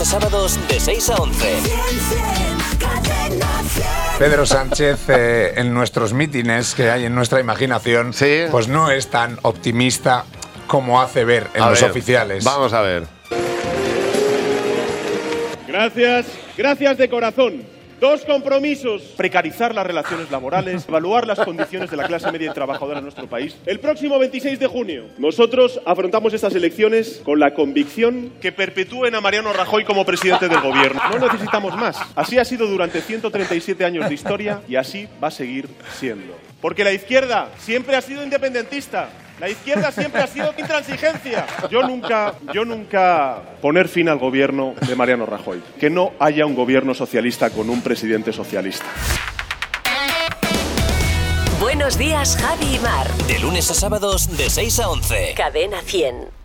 a sábados de 6 a 11. Pedro Sánchez eh, en nuestros mítines que hay en nuestra imaginación, Sí. pues no es tan optimista como hace ver en A los ver, oficiales. Vamos a ver. Gracias, gracias de corazón. Dos compromisos. Precarizar las relaciones laborales, evaluar las condiciones de la clase media y trabajadora en nuestro país. El próximo 26 de junio, nosotros afrontamos estas elecciones con la convicción que perpetúen a Mariano Rajoy como presidente del gobierno. No necesitamos más. Así ha sido durante 137 años de historia y así va a seguir siendo. Porque la izquierda siempre ha sido independentista. La izquierda siempre ha sido intransigencia. Yo nunca, yo nunca poner fin al gobierno de Mariano Rajoy. Que no haya un gobierno socialista con un presidente socialista. Buenos días, Javi y Mar. De lunes a sábados de 6 a 11. Cadena 100.